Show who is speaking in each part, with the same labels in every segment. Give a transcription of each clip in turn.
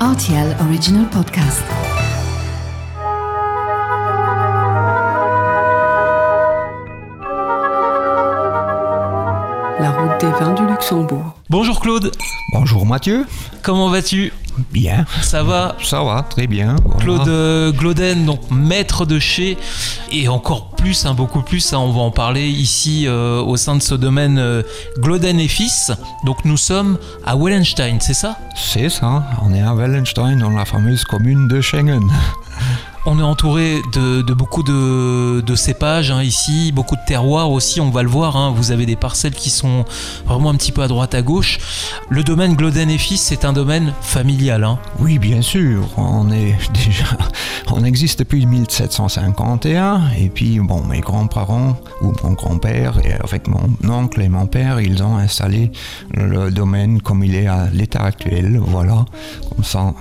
Speaker 1: RTL Original Podcast.
Speaker 2: La route des vins du Luxembourg.
Speaker 3: Bonjour Claude,
Speaker 4: Bonjour Mathieu.
Speaker 3: comment vas-tu?
Speaker 4: Bien.
Speaker 3: Ça va?
Speaker 4: Ça va, très bien. Voilà.
Speaker 3: Claude euh, Glauden, donc maître de chez, et encore hein, beaucoup plus, hein, on va en parler ici euh, au sein de ce domaine euh, Glauden et Fils. Donc nous sommes à Wellenstein, c'est ça?
Speaker 4: C'est ça, on est à Wallenstein, dans la fameuse commune de Schengen.
Speaker 3: On est entouré de, beaucoup de, cépages hein, ici, beaucoup de terroirs aussi, on va le voir. hein. Vous avez des parcelles qui sont vraiment un petit peu à droite à gauche. Le domaine Glauden et Fils, c'est un domaine familial. hein.
Speaker 4: Oui, bien sûr, on est déjà, on existe depuis 1751, et puis bon, mes grands-parents ou mon grand-père et avec mon oncle et mon père, ils ont installé le domaine comme il est à l'état actuel, voilà, comme ça.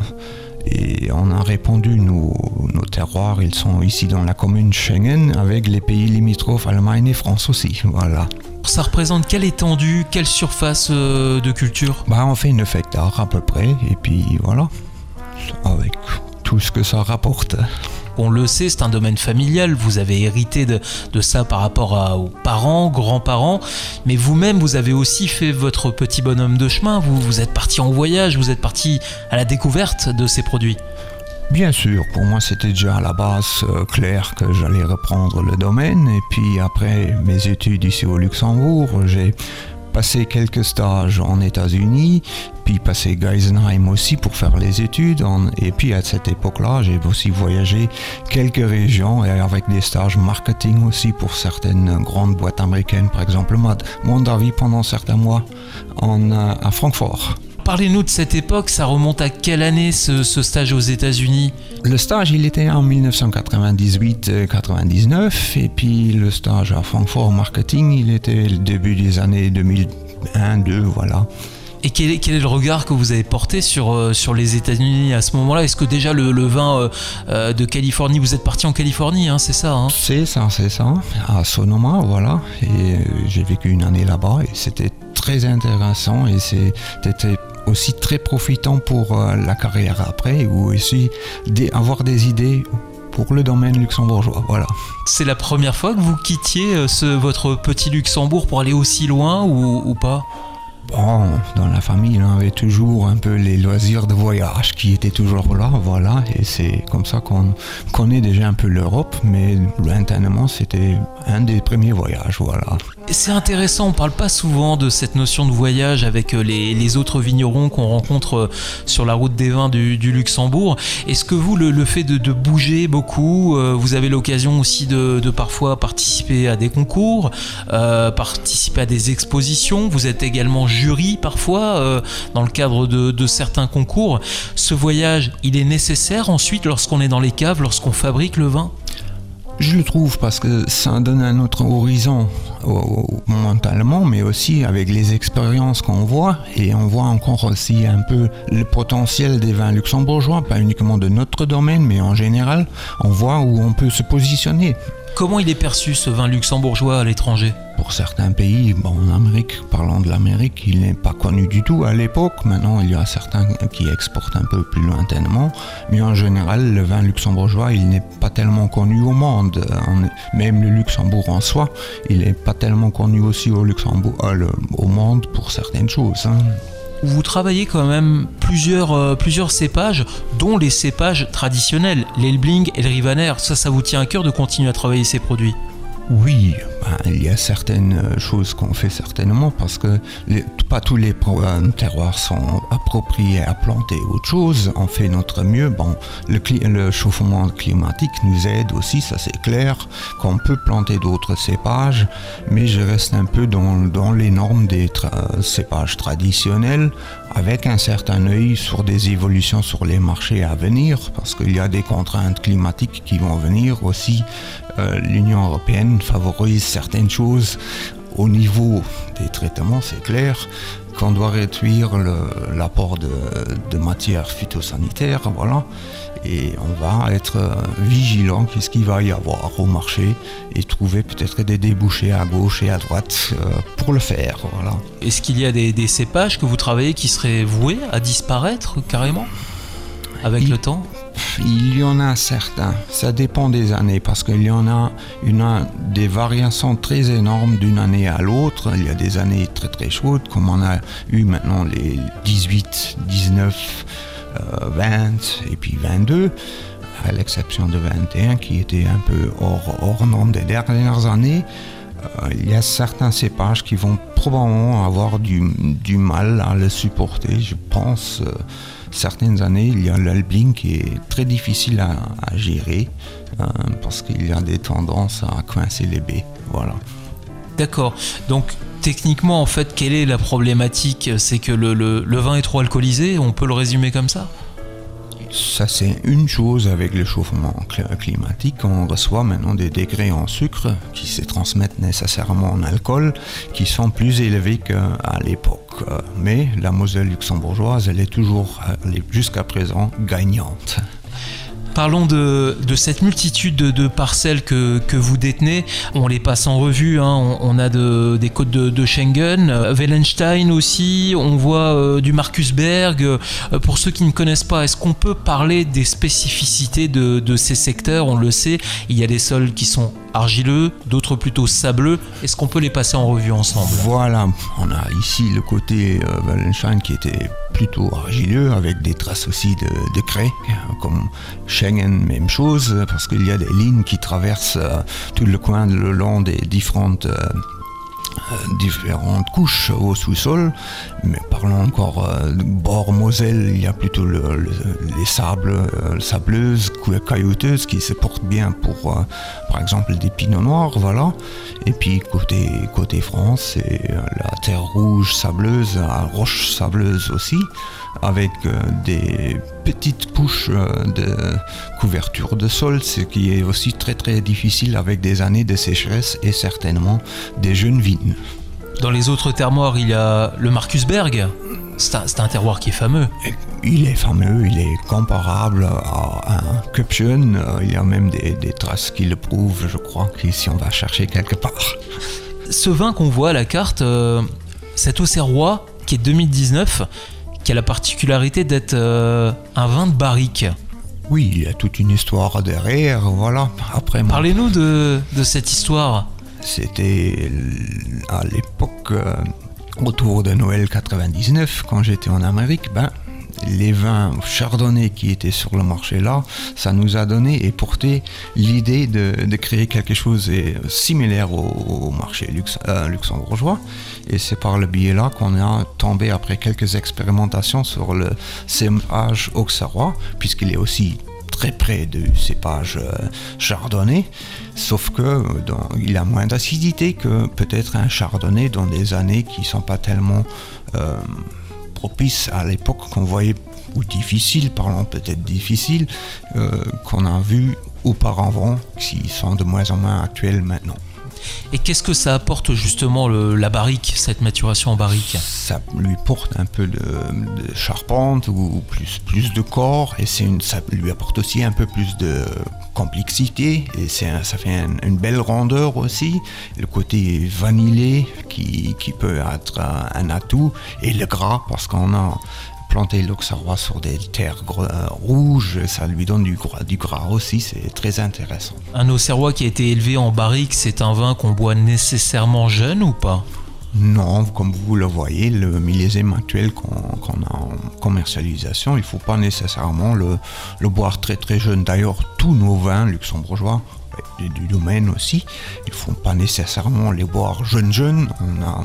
Speaker 4: Et on a répandu nos, nos terroirs, ils sont ici dans la commune Schengen avec les pays limitrophes Allemagne et France aussi, voilà.
Speaker 3: Ça représente quelle étendue, quelle surface euh, de culture?
Speaker 4: Bah, on fait 9 hectares à peu près, et puis voilà, avec tout ce que ça rapporte.
Speaker 3: On le sait, c'est un domaine familial, vous avez hérité de, de ça par rapport à- aux parents, grands-parents, mais vous-même, vous avez aussi fait votre petit bonhomme de chemin, vous, vous êtes parti en voyage, vous êtes parti à la découverte de ces produits.
Speaker 4: Bien sûr, pour moi c'était déjà à la base euh, clair que j'allais reprendre le domaine, et puis après mes études ici au Luxembourg, j'ai passé quelques stages en États-Unis, puis passé Geisenheim aussi pour faire les études, et puis à cette époque-là, j'ai aussi voyagé quelques régions et avec des stages marketing aussi pour certaines grandes boîtes américaines, par exemple Mondavi pendant certains mois euh, à Francfort.
Speaker 3: Parlez-nous de cette époque, ça remonte à quelle année ce, ce stage aux États-Unis?
Speaker 4: Le stage, il était en 1998-99, et puis le stage à Francfort Marketing, il était le début des années 2001-2002, voilà.
Speaker 3: Et quel est, quel est le regard que vous avez porté sur, euh, sur les États-Unis à ce moment-là? Est-ce que déjà le, le vin euh, euh, de Californie, vous êtes parti en Californie, hein, c'est ça hein?
Speaker 4: C'est ça, c'est ça, à Sonoma, voilà. Et euh, j'ai vécu une année là-bas, et c'était très intéressant, et c'était aussi très profitant pour euh, la carrière après, ou aussi avoir des idées pour le domaine luxembourgeois, voilà.
Speaker 3: C'est la première fois que vous quittiez euh, ce, votre petit Luxembourg pour aller aussi loin ou pas?
Speaker 4: Bon, dans la famille, on avait toujours un peu les loisirs de voyage qui étaient toujours là, voilà, et c'est comme ça qu'on connaît déjà un peu l'Europe, mais lointainement, c'était un des premiers voyages, voilà.
Speaker 3: C'est intéressant, on parle pas souvent de cette notion de voyage avec euh, les, autres vignerons qu'on rencontre euh, sur la route des vins du, Luxembourg. Est-ce que vous, le, fait de, bouger beaucoup, euh, vous avez l'occasion aussi de, parfois participer à des concours, participer à des expositions, vous êtes également jury parfois euh, dans le cadre de, certains concours. Ce voyage, il est nécessaire ensuite lorsqu'on est dans les caves, lorsqu'on fabrique le vin?
Speaker 4: Je le trouve parce que ça donne un autre horizon mentalement, mais aussi avec les expériences qu'on voit, et on voit encore aussi un peu le potentiel des vins luxembourgeois, pas uniquement de notre domaine, mais en général, on voit où on peut se positionner.
Speaker 3: Comment il est perçu ce vin luxembourgeois à l'étranger
Speaker 4: Pour certains pays, bon, en Amérique, parlant de l'Amérique, il n'est pas connu du tout à l'époque. Maintenant, il y a certains qui exportent un peu plus lointainement. Mais en général, le vin luxembourgeois, il n'est pas tellement connu au monde. Même le Luxembourg en soi, il n'est pas tellement connu aussi au Luxembourg, euh, au monde pour certaines choses. hein.
Speaker 3: Vous travaillez quand même plusieurs, euh, plusieurs cépages, dont les cépages traditionnels, l'Elbling et le Rivaner. Ça, ça vous tient à cœur de continuer à travailler ces produits?
Speaker 4: Oui, ben, il y a certaines euh, choses qu'on fait certainement parce que pas tous les euh, terroirs sont appropriés à planter autre chose. On fait notre mieux. Le, chauffement climatique nous aide aussi, ça c'est clair, qu'on peut planter d'autres cépages, mais je reste un peu dans, les normes des tra- cépages traditionnels avec un certain œil sur des évolutions sur les marchés à venir parce qu'il y a des contraintes climatiques qui vont venir aussi. Euh, L'Union européenne favorise certaines choses au niveau des traitements, c'est clair, qu'on doit réduire l'apport de, de matières phytosanitaires, voilà. Et on va être vigilant qu'est-ce qu'il va y avoir au marché et trouver peut-être des débouchés à gauche et à droite euh, pour le faire, voilà.
Speaker 3: Est-ce qu'il y a des, des cépages que vous travaillez qui seraient voués à disparaître carrément avec le temps?
Speaker 4: Il y en a certains. Ça dépend des années parce qu'il y en a, une des variations très énormes d'une année à l'autre. Il y a des années très très chaudes, comme on a eu maintenant les 18, 19, 20 et puis 22 à l'exception de 21 qui était un peu hors, hors norme des dernières années. Euh, il y a certains cépages qui vont probablement avoir du, du mal à le supporter. Je pense, euh, certaines années, il y a l'albling qui est très difficile à, à gérer euh, parce qu'il y a des tendances à coincer les baies. Voilà.
Speaker 3: D'accord. Donc, techniquement, en fait, quelle est la problématique? C'est que le, le, le vin est trop alcoolisé On peut le résumer comme ça?
Speaker 4: Ça, c'est une chose avec le chauffement climatique. On reçoit maintenant des degrés en sucre qui se transmettent nécessairement en alcool, qui sont plus élevés qu'à l'époque. Mais la Moselle luxembourgeoise, elle est toujours, jusqu'à présent, gagnante.
Speaker 3: Parlons de, cette multitude de, parcelles que, vous détenez. On les passe en revue. Hein. On, a des côtes de, Schengen, euh, Wellenstein aussi. On voit euh, du Markusberg. Euh, pour ceux qui ne connaissent pas, est-ce qu'on peut parler des spécificités de, ces secteurs? On le sait, il y a des sols qui sont argileux, d'autres plutôt sableux. Est-ce qu'on peut les passer en revue ensemble?
Speaker 4: Voilà, on a ici le côté Wellenstein qui était plutôt argileux avec des traces aussi de, de craie, comme Schengen, même chose, parce qu'il y a des lignes qui traversent euh, tout le coin le long des différentes euh, euh, différentes couches au sous-sol, mais parlons encore euh, bord Moselle, il y a plutôt les sables, euh, sableuses, caillouteuses qui se portent bien pour, par exemple, des pinots noirs, voilà. Et puis côté, côté France, c'est la terre rouge sableuse, la roche sableuse aussi, avec des petites couches de couverture de sol, ce qui est aussi très très difficile avec des années de sécheresse et certainement des jeunes vignes.
Speaker 3: Dans les autres terroirs, il y a le Marcusberg. C'est un, terroir qui est fameux.
Speaker 4: Il est fameux, il est comparable à un Cupchen. Il y a même des, traces qui le prouvent, je crois, si on va chercher quelque part.
Speaker 3: Ce vin qu'on voit à la carte, euh, cet Auxerrois, qui est 2019, qui a la particularité d'être euh, un vin de barrique.
Speaker 4: Oui, il y a toute une histoire derrière, voilà.
Speaker 3: Après, Parlez-nous de, de cette histoire.
Speaker 4: C'était à l'époque, euh, autour de Noël 99, quand j'étais en Amérique, ben, les vins chardonnay qui étaient sur le marché là, ça nous a donné et porté l'idée de, créer quelque chose de similaire au, marché euh, luxembourgeois. Et c'est par le biais là qu'on a tombé après quelques expérimentations sur le cépage auxerrois, puisqu'il est aussi très près du cépage euh, chardonnay, sauf que euh, il a moins d'acidité que peut-être un chardonnay dans des années qui ne sont pas tellement euh, propices à l'époque qu'on voyait, ou difficiles, parlons peut-être difficiles, qu'on a vu auparavant, qui sont de moins en moins actuels maintenant.
Speaker 3: Et qu'est-ce que ça apporte justement la barrique, cette maturation en barrique?
Speaker 4: Ça lui porte un peu de, charpente ou plus, plus de corps et ça lui apporte aussi un peu plus de complexité et ça fait une belle rondeur aussi. Le côté vanillé qui, qui peut être un atout et le gras parce qu'on a planter l'auxerrois sur des terres euh, rouges, ça lui donne du gras, du gras aussi, c'est très intéressant.
Speaker 3: Un auxerrois qui a été élevé en barrique, c'est un vin qu'on boit nécessairement jeune ou pas?
Speaker 4: Non, comme vous le voyez, le millésime actuel qu'on a en commercialisation, il ne faut pas nécessairement le, boire très très jeune. D'ailleurs, tous nos vins luxembourgeois du domaine aussi. Il ne faut pas nécessairement les boire jeunes jeunes.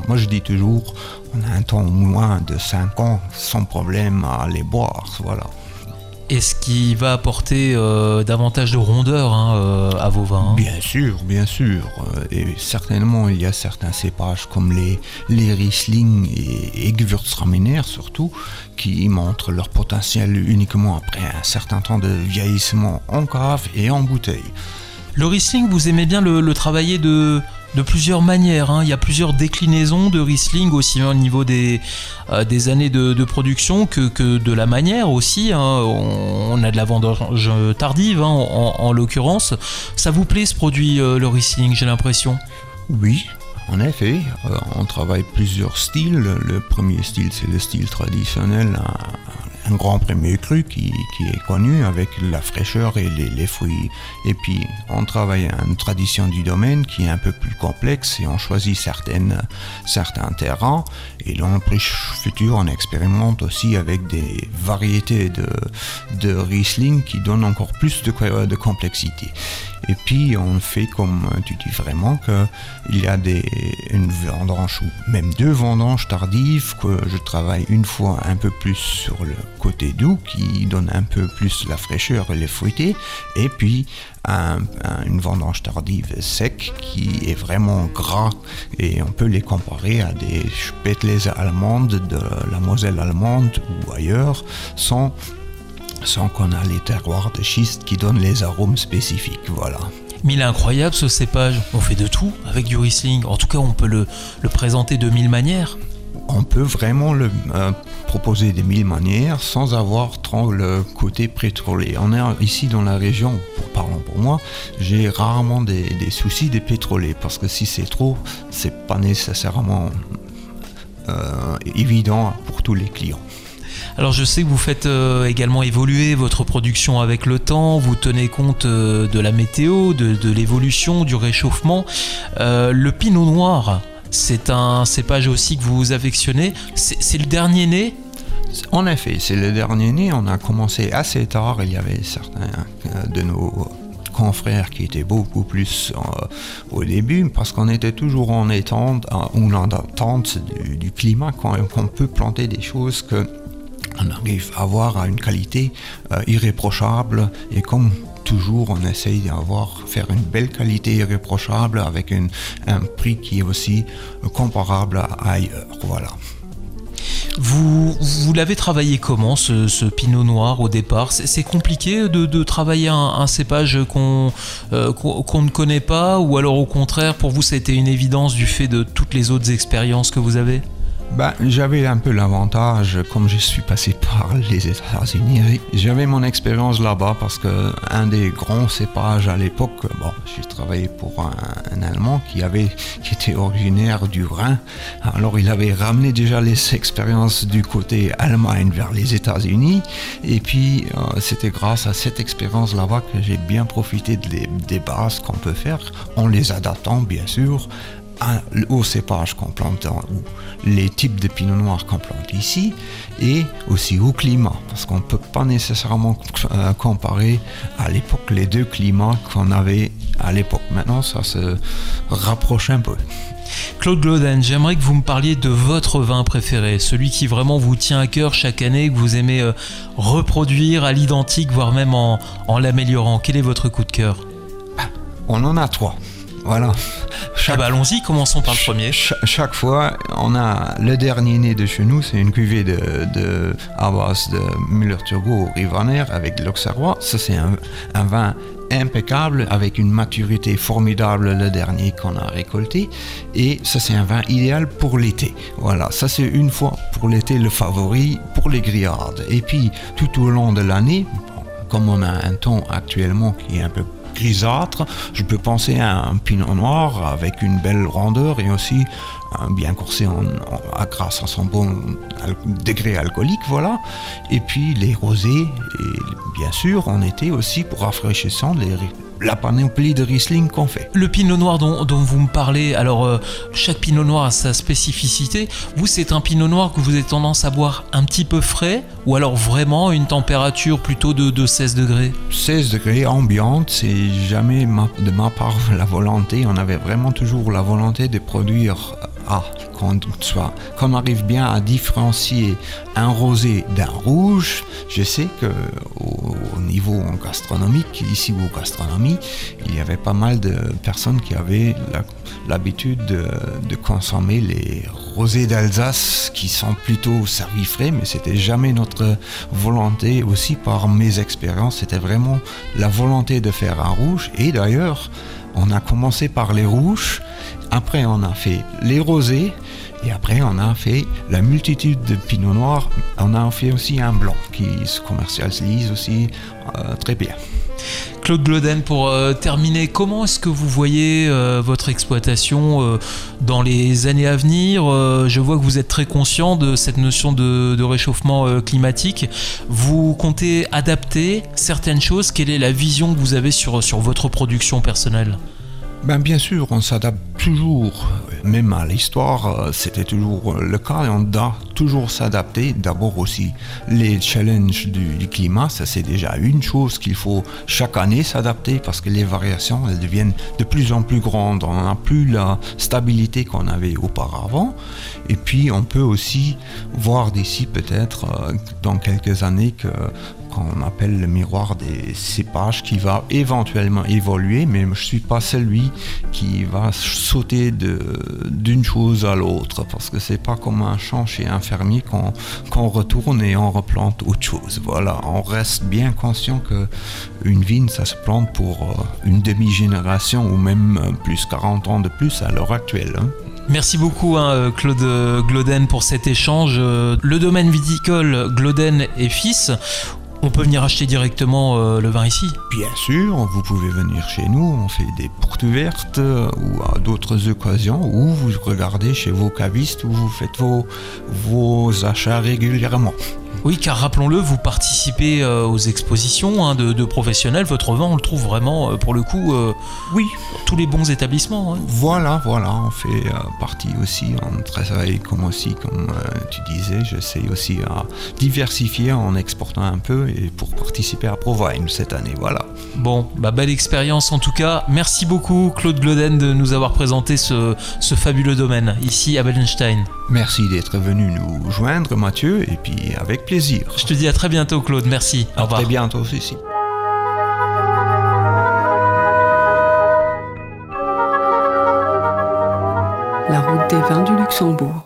Speaker 4: Moi je dis toujours, on a un temps moins de 5 ans sans problème à les boire. Voilà.
Speaker 3: Et ce qui va apporter euh, davantage de rondeur hein, euh, à vos vins. Hein.
Speaker 4: Bien sûr, bien sûr. Euh, et certainement, il y a certains cépages comme les, les Riesling et, et Gewürztraminer surtout, qui montrent leur potentiel uniquement après un certain temps de vieillissement en cave et en bouteille.
Speaker 3: Le Riesling, vous aimez bien le, travailler de, de plusieurs manières. Hein. Il y a plusieurs déclinaisons de Riesling, aussi bien au niveau des, euh, des années de, production que, que, de la manière aussi. Hein. On, a de la vendange tardive, hein, en, l'occurrence. Ça vous plaît ce produit, euh, le Riesling, j'ai l'impression?
Speaker 4: Oui, en effet. Euh, on travaille plusieurs styles. Le premier style, c'est le style traditionnel un grand premier cru qui, qui, est connu avec la fraîcheur et les, fruits. Et puis on travaille une tradition du domaine qui est un peu plus complexe et on choisit certaines, certains terrains. Et dans le futur, on expérimente aussi avec des variétés de, de Riesling qui donnent encore plus de, de complexité. Et puis on fait comme tu dis vraiment qu'il y a des, une vendange ou même deux vendanges tardives que je travaille une fois un peu plus sur le côté doux qui donne un peu plus la fraîcheur et les fruités et puis un, un, une vendange tardive sec qui est vraiment gras et on peut les comparer à des Spätlese allemandes de la Moselle allemande ou ailleurs sans sans qu'on a les terroirs de schiste qui donnent les arômes spécifiques. Voilà.
Speaker 3: Mais il est incroyable ce cépage. On fait de tout avec du Riesling. En tout cas, on peut le, le présenter de mille manières.
Speaker 4: On peut vraiment le euh, proposer de mille manières sans avoir trop le côté pétrolier. On est ici dans la région, pour, parlons pour moi, j'ai rarement des, des, soucis des pétroliers parce que si c'est trop, c'est pas nécessairement euh, évident pour tous les clients.
Speaker 3: Alors je sais que vous faites euh, également évoluer votre production avec le temps, vous tenez compte euh, de la météo, de, l'évolution, du réchauffement. Euh, le pinot noir, c'est un cépage aussi que vous affectionnez. C'est le dernier né?
Speaker 4: En effet, c'est le dernier né. On a commencé assez tard. Il y avait certains de nos confrères qui étaient beaucoup plus au début parce qu'on était toujours en étente en attente du, du climat qu'on qu peut planter des choses que on arrive à avoir une qualité euh, irréprochable et comme toujours on essaye d'avoir faire une belle qualité irréprochable avec un prix qui est aussi comparable à ailleurs. Voilà.
Speaker 3: Vous, vous l'avez travaillé comment ce, pinot noir au départ? C'est compliqué de, travailler un, cépage qu'on euh, ne connaît pas ou alors au contraire pour vous ça a été une évidence du fait de toutes les autres expériences que vous avez?
Speaker 4: Ben, j'avais un peu l'avantage, comme je suis passé par les États-Unis, j'avais mon expérience là-bas parce que un des grands cépages à l'époque, bon, j'ai travaillé pour un, Allemand qui avait, qui était originaire du Rhin. Alors, il avait ramené déjà les expériences du côté Allemagne vers les États-Unis. Et puis, euh, c'était grâce à cette expérience là-bas que j'ai bien profité des bases qu'on peut faire, en les adaptant bien sûr au cépage qu'on plante ou les types de pinot noir qu'on plante ici et aussi au climat parce qu'on ne peut pas nécessairement euh, comparer à l'époque les deux climats qu'on avait à l'époque maintenant ça se rapproche un peu
Speaker 3: Claude Gloden, j'aimerais que vous me parliez de votre vin préféré, celui qui vraiment vous tient à cœur chaque année, que vous aimez euh, reproduire à l'identique, voire même en, en l'améliorant. Quel est votre coup de cœur?
Speaker 4: On en a trois. Voilà.
Speaker 3: Chaque, ah bah allons-y, commençons par le premier.
Speaker 4: Ch chaque fois, on a le dernier né de chez nous, c'est une cuvée de, de à base de Müller-Turgot Rivaner avec de l'Auxerrois. Ça, c'est un, un, vin impeccable avec une maturité formidable le dernier qu'on a récolté et ça c'est un vin idéal pour l'été voilà ça c'est une fois pour l'été le favori pour les grillades et puis tout au long de l'année comme on a un ton actuellement qui est un peu grisâtre. Je peux penser à un pinot noir avec une belle rondeur et aussi bien coursé en, en, grâce à son bon degré alcoolique, voilà. Et puis les rosés, et bien sûr en été aussi pour rafraîchissant les la panoplie de Riesling qu'on fait.
Speaker 3: Le pinot noir dont, dont, vous me parlez, alors euh, chaque pinot noir a sa spécificité. Vous, c'est un pinot noir que vous avez tendance à boire un petit peu frais ou alors vraiment une température plutôt de, de 16 degrés?
Speaker 4: 16 degrés ambiante, c'est jamais ma, de ma part la volonté. On avait vraiment toujours la volonté de produire à qu'on arrive bien à différencier un rosé d'un rouge je sais que au, au niveau gastronomique ici au gastronomie il y avait pas mal de personnes qui avaient l'habitude de, de consommer les rosés d'Alsace qui sont plutôt servis frais mais c'était jamais notre volonté aussi par mes expériences. C'était vraiment la volonté de faire un rouge. Et d'ailleurs on a commencé par les rouges après on a fait les rosés Et après, on a fait la multitude de pinot noir. On a fait aussi un blanc qui se commercialise aussi euh, très bien.
Speaker 3: Claude Gloden, pour euh, terminer, comment est-ce que vous voyez euh, votre exploitation euh, dans les années à venir? Je vois que vous êtes très conscient de cette notion de, réchauffement climatique. Vous comptez adapter certaines choses? Quelle est la vision que vous avez sur votre production personnelle?
Speaker 4: Ben, Bien sûr, on s'adapte toujours, même à l'histoire, euh, c'était toujours le cas et on doit toujours s'adapter. D'abord aussi, les challenges du, climat, ça c'est déjà une chose qu'il faut chaque année s'adapter parce que les variations, elles deviennent de plus en plus grandes. On n'a plus la stabilité qu'on avait auparavant. Et puis, on peut aussi voir d'ici peut-être euh, dans quelques années que qu'on appelle le miroir des cépages qui va éventuellement évoluer, mais je ne suis pas celui qui va sauter d'une chose à l'autre, parce que c'est pas comme un champ chez un fermier qu'on retourne et on replante autre chose. Voilà, on reste bien conscient que une vigne, ça se plante pour euh, une demi-génération ou même euh, plus 40 ans de plus à l'heure actuelle. Hein.
Speaker 3: Merci beaucoup hein, euh, Claude Gloden pour cet échange. Le domaine viticole Gloden et Fils, on peut venir acheter directement euh, le vin ici
Speaker 4: Bien sûr, vous pouvez venir chez nous, on fait des portes ouvertes euh, ou à d'autres occasions où vous regardez chez vos cavistes où vous faites vos, vos achats régulièrement.
Speaker 3: Oui, car rappelons-le, vous participez euh, aux expositions hein, de, professionnels. Votre vin, on le trouve vraiment, euh, pour le coup, euh,
Speaker 4: oui,
Speaker 3: tous les bons établissements. Hein.
Speaker 4: Voilà, voilà, on fait partie aussi, on travaille comme aussi, comme tu disais, j'essaie aussi à diversifier en exportant un peu et pour participer à Provine cette année, voilà.
Speaker 3: Bon, bah, belle expérience en tout cas. Merci beaucoup Claude Gloden de nous avoir présenté ce, ce fabuleux domaine ici à Bellenstein.
Speaker 4: Merci d'être venu nous joindre Mathieu et puis avec plaisir.
Speaker 3: Je te dis à très bientôt Claude, merci.
Speaker 4: À très bientôt aussi.
Speaker 2: La route des vins du Luxembourg.